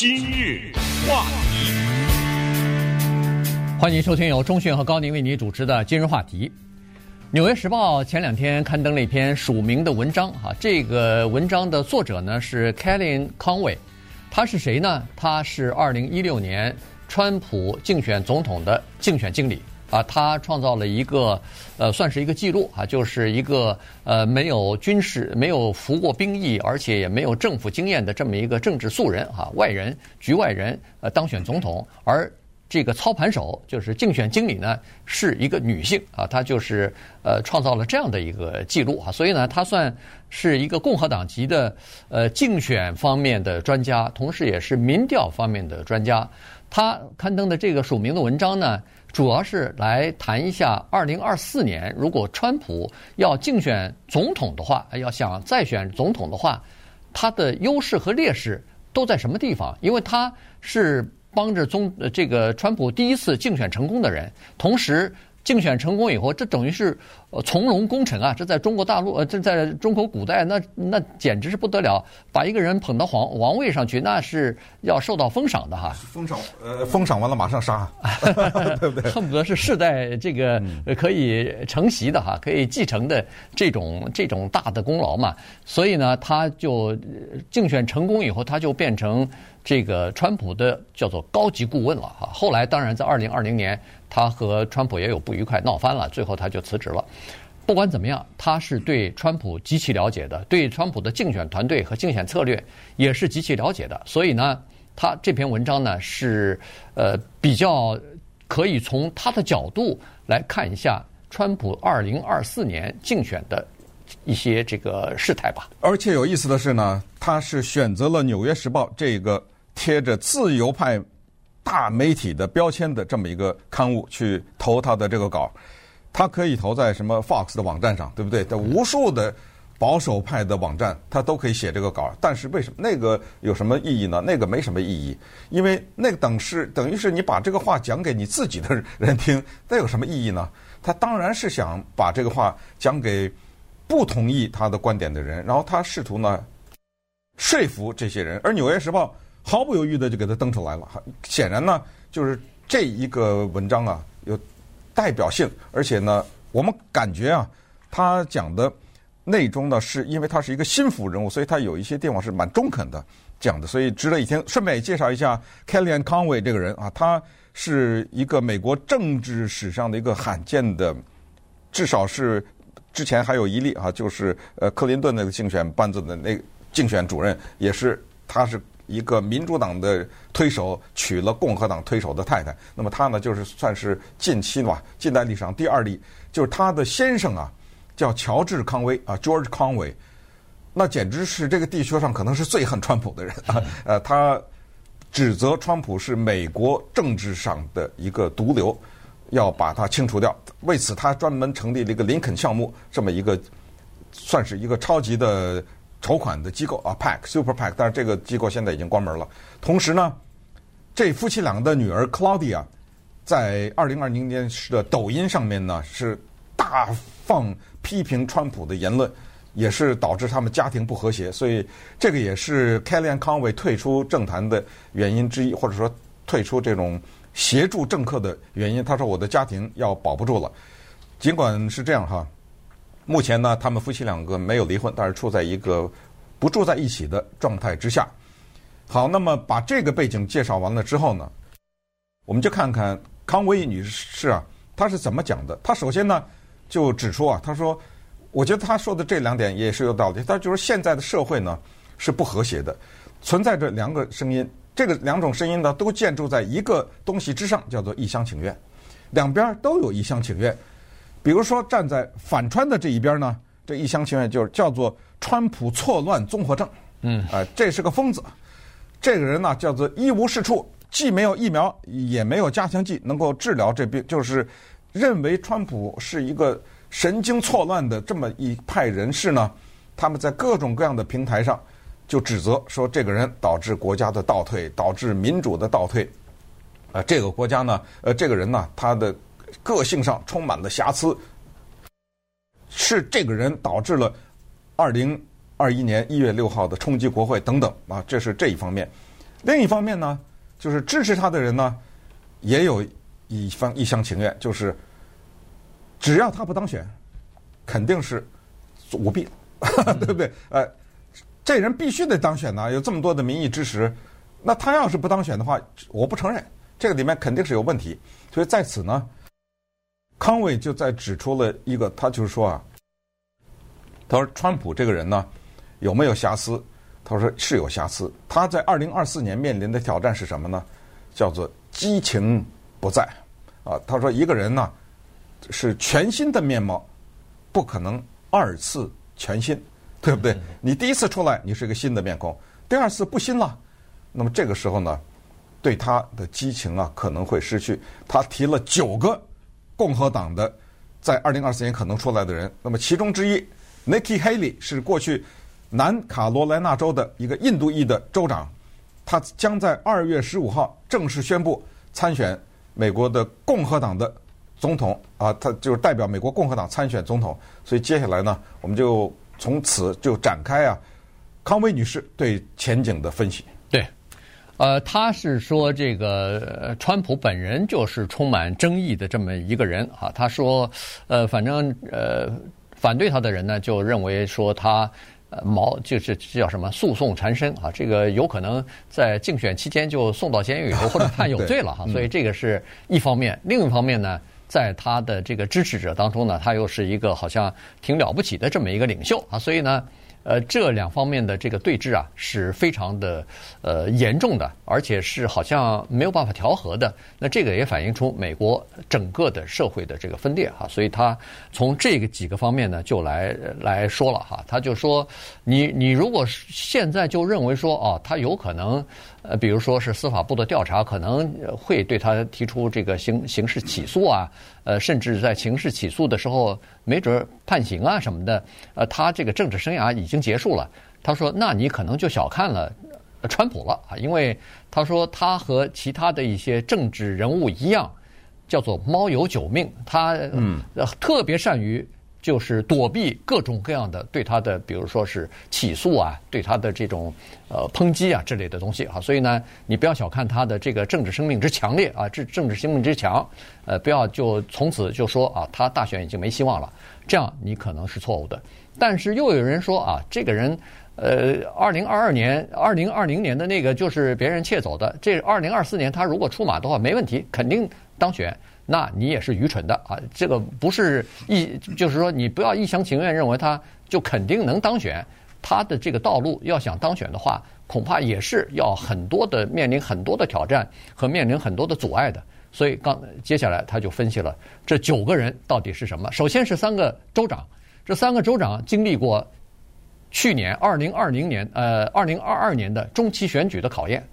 今日话题，欢迎收听由钟讯和高宁为你主持的《今日话题》。《纽约时报》前两天刊登了一篇署名的文章，哈，这个文章的作者呢是 Kelly Conway，他是谁呢？他是二零一六年川普竞选总统的竞选经理。啊，他创造了一个，呃，算是一个记录啊，就是一个呃没有军事、没有服过兵役，而且也没有政府经验的这么一个政治素人啊，外人、局外人，呃，当选总统。而这个操盘手就是竞选经理呢，是一个女性啊，她就是呃创造了这样的一个记录啊，所以呢，她算是一个共和党籍的呃竞选方面的专家，同时也是民调方面的专家。她刊登的这个署名的文章呢，主要是来谈一下，二零二四年如果川普要竞选总统的话，要想再选总统的话，他的优势和劣势都在什么地方？因为他是帮着中这个川普第一次竞选成功的人，同时。竞选成功以后，这等于是呃从龙功臣啊！这在中国大陆呃，这在中国古代，那那简直是不得了，把一个人捧到皇王位上去，那是要受到封赏的哈。封赏呃，封赏完了马上杀，对不对？恨不得是世代这个可以承袭的哈，可以继承的这种这种大的功劳嘛。所以呢，他就竞选成功以后，他就变成。这个川普的叫做高级顾问了哈，后来当然在二零二零年，他和川普也有不愉快，闹翻了，最后他就辞职了。不管怎么样，他是对川普极其了解的，对川普的竞选团队和竞选策略也是极其了解的。所以呢，他这篇文章呢是呃比较可以从他的角度来看一下川普二零二四年竞选的。一些这个事态吧，而且有意思的是呢，他是选择了《纽约时报》这个贴着自由派大媒体的标签的这么一个刊物去投他的这个稿，他可以投在什么 Fox 的网站上，对不对？在无数的保守派的网站，他都可以写这个稿。但是为什么那个有什么意义呢？那个没什么意义，因为那个等是等于是你把这个话讲给你自己的人听，那有什么意义呢？他当然是想把这个话讲给。不同意他的观点的人，然后他试图呢说服这些人，而《纽约时报》毫不犹豫的就给他登出来了。显然呢，就是这一个文章啊有代表性，而且呢，我们感觉啊，他讲的内中呢，是因为他是一个心腹人物，所以他有一些地方是蛮中肯的讲的，所以值得一听。顺便也介绍一下 Kellyanne Conway 这个人啊，他是一个美国政治史上的一个罕见的，至少是。之前还有一例啊，就是呃克林顿那个竞选班子的那竞选主任，也是他是一个民主党的推手娶了共和党推手的太太。那么他呢，就是算是近期吧，近代历史上第二例，就是他的先生啊，叫乔治康威啊，George Conway，那简直是这个地球上可能是最恨川普的人啊。呃，他指责川普是美国政治上的一个毒瘤。要把它清除掉，为此他专门成立了一个林肯项目，这么一个算是一个超级的筹款的机构啊，Pack Super Pack，但是这个机构现在已经关门了。同时呢，这夫妻俩的女儿 Claudia 在二零二零年时的抖音上面呢是大放批评川普的言论，也是导致他们家庭不和谐，所以这个也是 Kellyanne Conway 退出政坛的原因之一，或者说退出这种。协助政客的原因，他说我的家庭要保不住了。尽管是这样哈，目前呢，他们夫妻两个没有离婚，但是处在一个不住在一起的状态之下。好，那么把这个背景介绍完了之后呢，我们就看看康威女士啊，她是怎么讲的。她首先呢就指出啊，她说，我觉得她说的这两点也是有道理。她就是现在的社会呢是不和谐的，存在着两个声音。这个两种声音呢，都建筑在一个东西之上，叫做一厢情愿。两边都有一厢情愿。比如说，站在反川的这一边呢，这一厢情愿就是叫做川普错乱综合症。嗯，啊、呃，这是个疯子。这个人呢，叫做一无是处，既没有疫苗，也没有加强剂能够治疗这病，就是认为川普是一个神经错乱的这么一派人士呢。他们在各种各样的平台上。就指责说，这个人导致国家的倒退，导致民主的倒退。呃，这个国家呢，呃，这个人呢，他的个性上充满了瑕疵，是这个人导致了二零二一年一月六号的冲击国会等等啊，这是这一方面。另一方面呢，就是支持他的人呢，也有一方一厢情愿，就是只要他不当选，肯定是舞弊，对不对？呃，这人必须得当选呢，有这么多的民意支持，那他要是不当选的话，我不承认，这个里面肯定是有问题。所以在此呢，康伟就在指出了一个，他就是说啊，他说川普这个人呢，有没有瑕疵？他说是有瑕疵。他在二零二四年面临的挑战是什么呢？叫做激情不在啊。他说一个人呢，是全新的面貌，不可能二次全新，对不对？你第一次出来，你是一个新的面孔，第二次不新了，那么这个时候呢，对他的激情啊可能会失去。他提了九个共和党的在二零二四年可能出来的人，那么其中之一 Nikki Haley 是过去南卡罗来纳州的一个印度裔的州长，他将在二月十五号正式宣布参选美国的共和党的总统啊，他就是代表美国共和党参选总统。所以接下来呢，我们就从此就展开啊，康威女士对前景的分析。对。呃，他是说这个川普本人就是充满争议的这么一个人啊。他说，呃，反正呃，反对他的人呢，就认为说他呃毛就是叫什么诉讼缠身啊，这个有可能在竞选期间就送到监狱里头或者判有罪了哈。所以这个是一方面，另一方面呢，在他的这个支持者当中呢，他又是一个好像挺了不起的这么一个领袖啊，所以呢。呃，这两方面的这个对峙啊，是非常的呃严重的，而且是好像没有办法调和的。那这个也反映出美国整个的社会的这个分裂哈，所以他从这个几个方面呢，就来来说了哈，他就说你你如果现在就认为说哦，他有可能。呃，比如说是司法部的调查，可能会对他提出这个刑刑事起诉啊，呃，甚至在刑事起诉的时候，没准判刑啊什么的。呃，他这个政治生涯已经结束了。他说，那你可能就小看了川普了啊，因为他说他和其他的一些政治人物一样，叫做猫有九命，他嗯特别善于。就是躲避各种各样的对他的，比如说是起诉啊，对他的这种呃抨击啊之类的东西啊，所以呢，你不要小看他的这个政治生命之强烈啊，这政治生命之强，呃，不要就从此就说啊，他大选已经没希望了，这样你可能是错误的。但是又有人说啊，这个人呃，二零二二年、二零二零年的那个就是别人窃走的，这二零二四年他如果出马的话，没问题，肯定当选。那你也是愚蠢的啊！这个不是一，就是说你不要一厢情愿认为他就肯定能当选。他的这个道路要想当选的话，恐怕也是要很多的面临很多的挑战和面临很多的阻碍的。所以刚接下来他就分析了这九个人到底是什么。首先是三个州长，这三个州长经历过去年二零二零年呃二零二二年的中期选举的考验，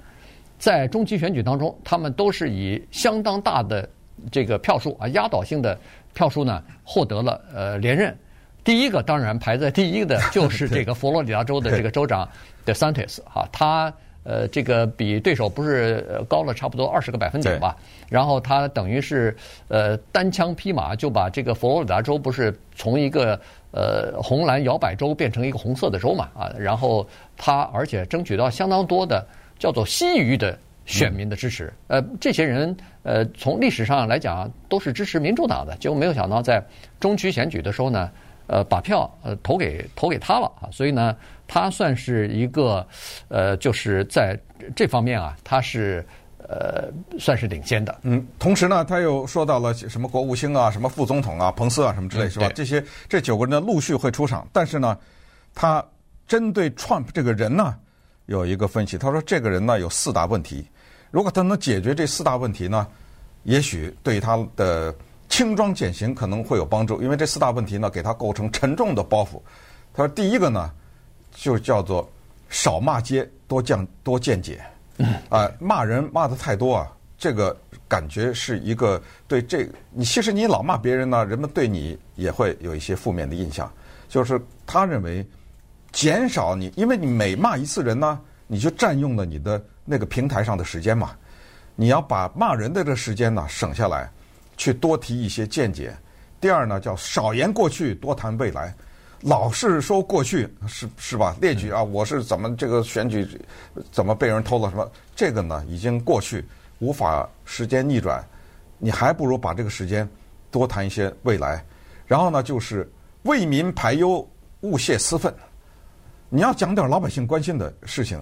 在中期选举当中，他们都是以相当大的。这个票数啊，压倒性的票数呢，获得了呃连任。第一个当然排在第一的就是这个佛罗里达州的这个州长 DeSantis 哈，他呃这个比对手不是高了差不多二十个百分点吧？然后他等于是呃单枪匹马就把这个佛罗里达州不是从一个呃红蓝摇摆州变成一个红色的州嘛啊？然后他而且争取到相当多的叫做西裔的。选民的支持，呃，这些人，呃，从历史上来讲都是支持民主党的，结果没有想到在中期选举的时候呢，呃，把票呃投给投给他了啊，所以呢，他算是一个，呃，就是在这方面啊，他是呃算是领先的。嗯，同时呢，他又说到了什么国务卿啊、什么副总统啊、彭斯啊什么之类，是吧？这些这九个人呢陆续会出场，但是呢，他针对 Trump 这个人呢有一个分析，他说这个人呢有四大问题。如果他能解决这四大问题呢，也许对他的轻装减刑可能会有帮助，因为这四大问题呢给他构成沉重的包袱。他说第一个呢，就叫做少骂街，多降多见解。啊，骂人骂得太多啊，这个感觉是一个对这你其实你老骂别人呢，人们对你也会有一些负面的印象。就是他认为减少你，因为你每骂一次人呢，你就占用了你的。那个平台上的时间嘛，你要把骂人的这时间呢省下来，去多提一些见解。第二呢，叫少言过去，多谈未来。老是说过去是是吧？列举啊，我是怎么这个选举怎么被人偷了什么？这个呢已经过去，无法时间逆转。你还不如把这个时间多谈一些未来。然后呢，就是为民排忧，勿泄私愤。你要讲点老百姓关心的事情，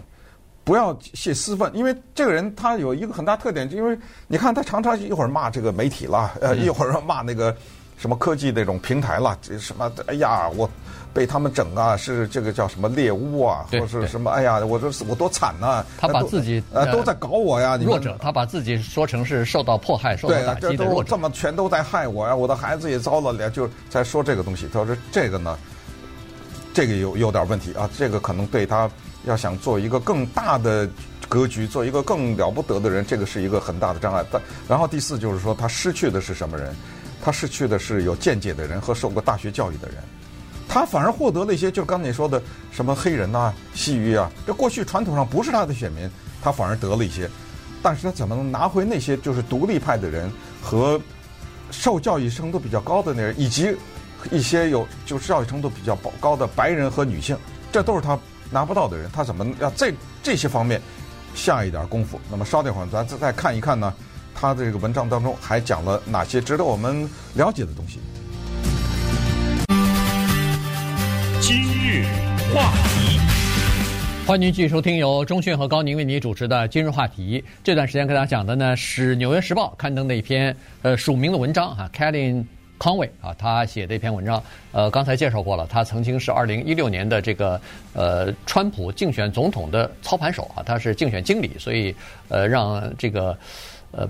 不要泄私愤。因为这个人他有一个很大特点，因为你看他常常一会儿骂这个媒体啦，呃，一会儿骂那个什么科技那种平台啦，这什么哎呀我。被他们整啊，是这个叫什么猎巫啊，或者是什么？哎呀，我这我多惨呐、啊！他把自己呃都在搞我呀，弱者，他把自己说成是受到迫害、受到打击的弱者。这都这么全都在害我呀！我的孩子也遭了连，就在说这个东西。他说这个呢，这个有有点问题啊，这个可能对他要想做一个更大的格局，做一个更了不得的人，这个是一个很大的障碍。但然后第四就是说，他失去的是什么人？他失去的是有见解的人和受过大学教育的人。他反而获得了一些，就刚才你说的什么黑人呐、西裔啊，这过去传统上不是他的选民，他反而得了一些。但是他怎么能拿回那些就是独立派的人和受教育程度比较高的那人，以及一些有就是教育程度比较高的白人和女性，这都是他拿不到的人。他怎么要在这些方面下一点功夫？那么稍等会儿，咱再再看一看呢，他这个文章当中还讲了哪些值得我们了解的东西？今日话题，欢迎您继续收听由钟讯和高宁为您主持的《今日话题》。这段时间跟大家讲的呢是《纽约时报》刊登的一篇呃署名的文章哈，Kellyanne Conway 啊，他写的一篇文章。呃，刚才介绍过了，他曾经是二零一六年的这个呃川普竞选总统的操盘手啊，他是竞选经理，所以呃让这个呃。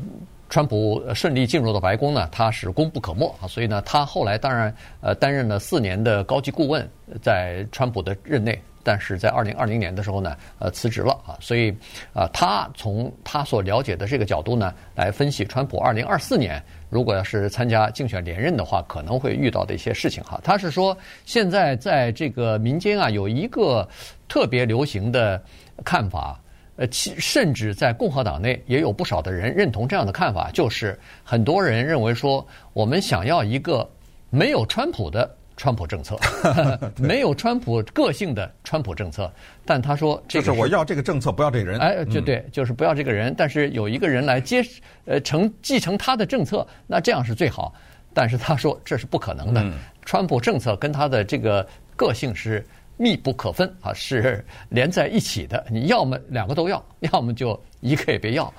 川普顺利进入到白宫呢，他是功不可没啊，所以呢，他后来当然呃担任了四年的高级顾问，在川普的任内，但是在二零二零年的时候呢，呃辞职了啊，所以啊，他从他所了解的这个角度呢，来分析川普二零二四年如果要是参加竞选连任的话，可能会遇到的一些事情哈。他是说，现在在这个民间啊，有一个特别流行的看法。呃，其甚至在共和党内也有不少的人认同这样的看法，就是很多人认为说，我们想要一个没有川普的川普政策，没有川普个性的川普政策。但他说这个，就是我要这个政策，不要这个人。哎，就对，就是不要这个人，但是有一个人来接呃承继承他的政策，那这样是最好。但是他说这是不可能的，川普政策跟他的这个个性是。密不可分啊，是连在一起的。你要么两个都要，要么就一个也别要。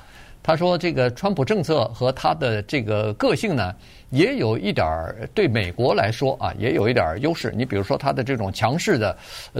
他说，这个川普政策和他的这个个性呢，也有一点儿对美国来说啊，也有一点儿优势。你比如说他的这种强势的、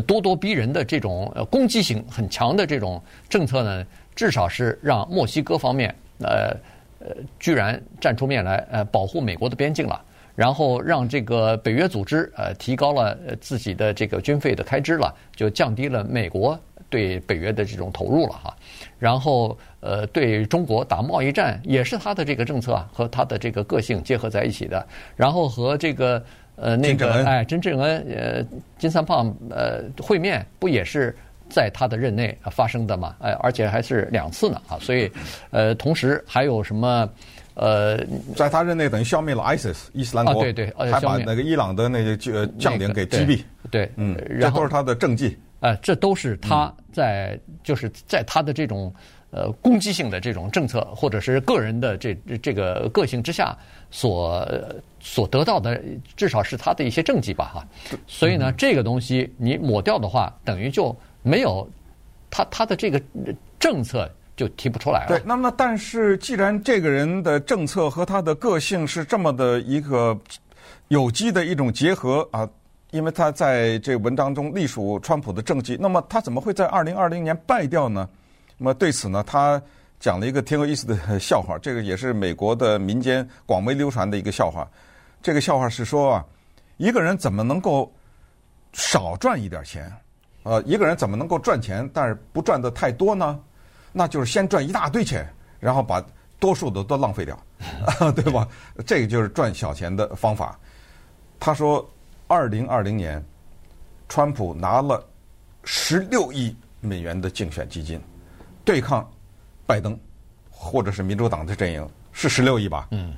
咄咄逼人的这种攻击性很强的这种政策呢，至少是让墨西哥方面呃呃居然站出面来呃保护美国的边境了。然后让这个北约组织呃提高了自己的这个军费的开支了，就降低了美国对北约的这种投入了哈。然后呃对中国打贸易战也是他的这个政策啊和他的这个个性结合在一起的。然后和这个呃那个哎金正恩呃金三胖呃会面不也是在他的任内发生的嘛？哎而且还是两次呢啊。所以呃同时还有什么？呃，在他任内等于消灭了 ISIS 伊斯兰国，啊、对对，还把那个伊朗的那些将领给击毙，对，嗯，这都是他的政绩。呃，这都是他在、嗯、就是在他的这种呃攻击性的这种政策，或者是个人的这这个个性之下所所得到的，至少是他的一些政绩吧，哈。所以呢，嗯、这个东西你抹掉的话，等于就没有他他的这个政策。就提不出来了。对，那么但是既然这个人的政策和他的个性是这么的一个有机的一种结合啊，因为他在这文章中隶属川普的政绩，那么他怎么会在二零二零年败掉呢？那么对此呢，他讲了一个挺有意思的笑话，这个也是美国的民间广为流传的一个笑话。这个笑话是说啊，一个人怎么能够少赚一点钱？呃，一个人怎么能够赚钱，但是不赚得太多呢？那就是先赚一大堆钱，然后把多数的都浪费掉，对吧？这个就是赚小钱的方法。他说，二零二零年，川普拿了十六亿美元的竞选基金，对抗拜登或者是民主党的阵营，是十六亿吧？嗯，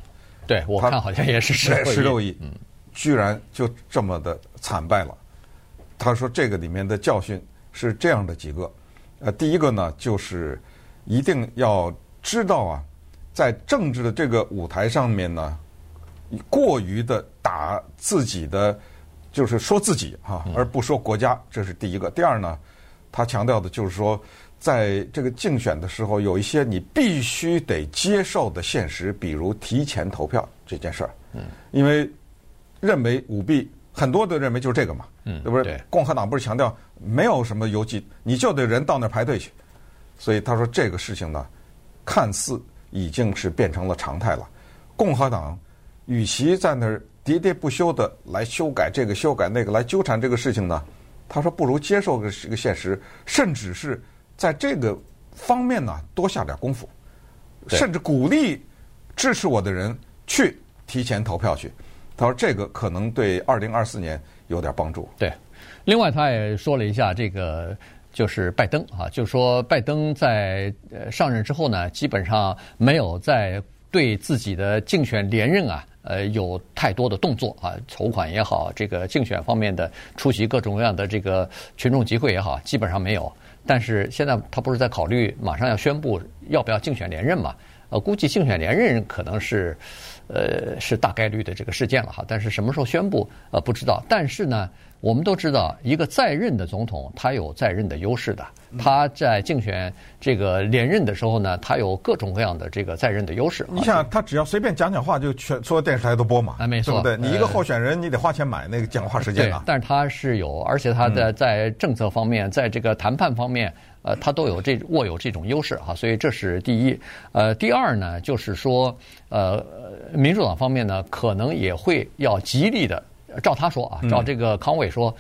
对，我看好像也是十十六亿，嗯，居然就这么的惨败了。他说这个里面的教训是这样的几个，呃，第一个呢就是一定要知道啊，在政治的这个舞台上面呢，过于的打自己的，就是说自己哈，而不说国家，这是第一个。第二呢，他强调的就是说，在这个竞选的时候，有一些你必须得接受的现实，比如提前投票这件事儿。嗯，因为认为舞弊。很多的认为就是这个嘛，嗯，对不对？共和党不是强调没有什么邮寄，你就得人到那儿排队去。所以他说这个事情呢，看似已经是变成了常态了。共和党与其在那儿喋喋不休的来修改这个修改那个来纠缠这个事情呢，他说不如接受个这个现实，甚至是在这个方面呢多下点功夫，甚至鼓励支持我的人去提前投票去。他说：“这个可能对二零二四年有点帮助。”对，另外他也说了一下，这个就是拜登啊，就说拜登在呃上任之后呢，基本上没有在对自己的竞选连任啊，呃有太多的动作啊，筹款也好，这个竞选方面的出席各种各样的这个群众集会也好，基本上没有。但是现在他不是在考虑马上要宣布要不要竞选连任嘛？呃，估计竞选连任可能是。呃，是大概率的这个事件了哈，但是什么时候宣布，呃，不知道。但是呢，我们都知道，一个在任的总统，他有在任的优势的。他在竞选这个连任的时候呢，他有各种各样的这个在任的优势。你想，他只要随便讲讲话，就全所有电视台都播嘛？啊，没错，对，你一个候选人，你得花钱买那个讲话时间啊。但是他是有，而且他的在政策方面，在这个谈判方面。呃，他都有这握有这种优势哈，所以这是第一。呃，第二呢，就是说，呃，民主党方面呢，可能也会要极力的，照他说啊，照这个康伟说，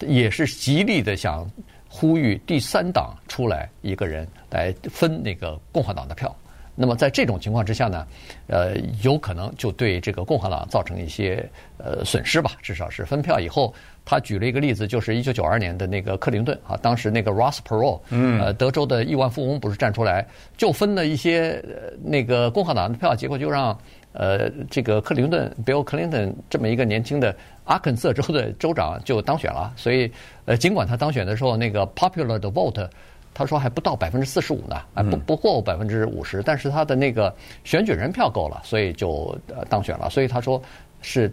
也是极力的想呼吁第三党出来一个人来分那个共和党的票。那么在这种情况之下呢，呃，有可能就对这个共和党造成一些呃损失吧，至少是分票以后。他举了一个例子，就是一九九二年的那个克林顿啊，当时那个 Ross Perot，呃，德州的亿万富翁不是站出来，就分了一些呃那个共和党的票，结果就让呃这个克林顿 Bill Clinton 这么一个年轻的阿肯色州的州长就当选了。所以呃，尽管他当选的时候那个 popular 的 vote，他说还不到百分之四十五呢，啊不不过百分之五十，但是他的那个选举人票够了，所以就呃当选了。所以他说。是，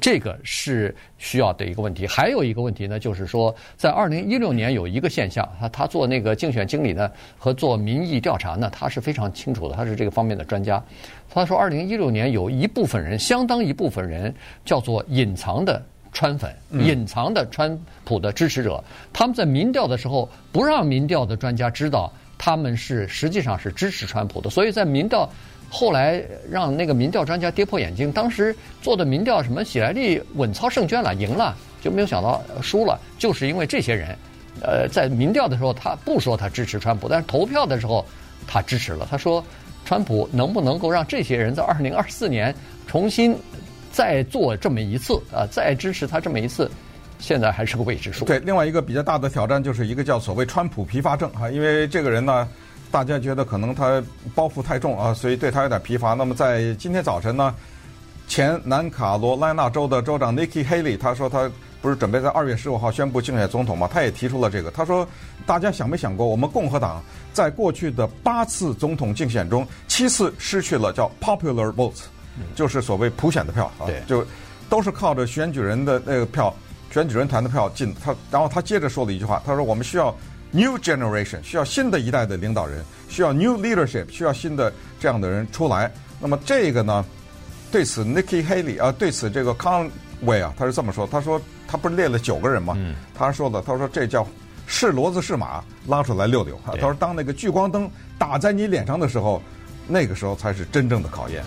这个是需要的一个问题。还有一个问题呢，就是说，在二零一六年有一个现象，他他做那个竞选经理呢和做民意调查呢，他是非常清楚的，他是这个方面的专家。他说，二零一六年有一部分人，相当一部分人叫做隐藏的川粉，隐藏的川普的支持者，他们在民调的时候不让民调的专家知道他们是实际上是支持川普的，所以在民调。后来让那个民调专家跌破眼镜，当时做的民调什么喜来利稳操胜券了，赢了，就没有想到输了，就是因为这些人，呃，在民调的时候他不说他支持川普，但是投票的时候他支持了。他说，川普能不能够让这些人在二零二四年重新再做这么一次啊，再支持他这么一次，现在还是个未知数。对，另外一个比较大的挑战就是一个叫所谓川普疲乏症啊，因为这个人呢。大家觉得可能他包袱太重啊，所以对他有点疲乏。那么在今天早晨呢，前南卡罗来纳州的州长 Nikki Haley 他说他不是准备在二月十五号宣布竞选总统吗？他也提出了这个。他说，大家想没想过，我们共和党在过去的八次总统竞选中，七次失去了叫 popular votes，就是所谓普选的票啊，就都是靠着选举人的那个票、选举人团的票进。他然后他接着说了一句话，他说我们需要。New generation 需要新的一代的领导人，需要 new leadership 需要新的这样的人出来。那么这个呢，对此 Nikki Haley 啊，对此这个 Conway 啊，他是这么说，他说他不是列了九个人吗？嗯、他说的，他说这叫是骡子是马，拉出来溜溜。他说当那个聚光灯打在你脸上的时候，那个时候才是真正的考验。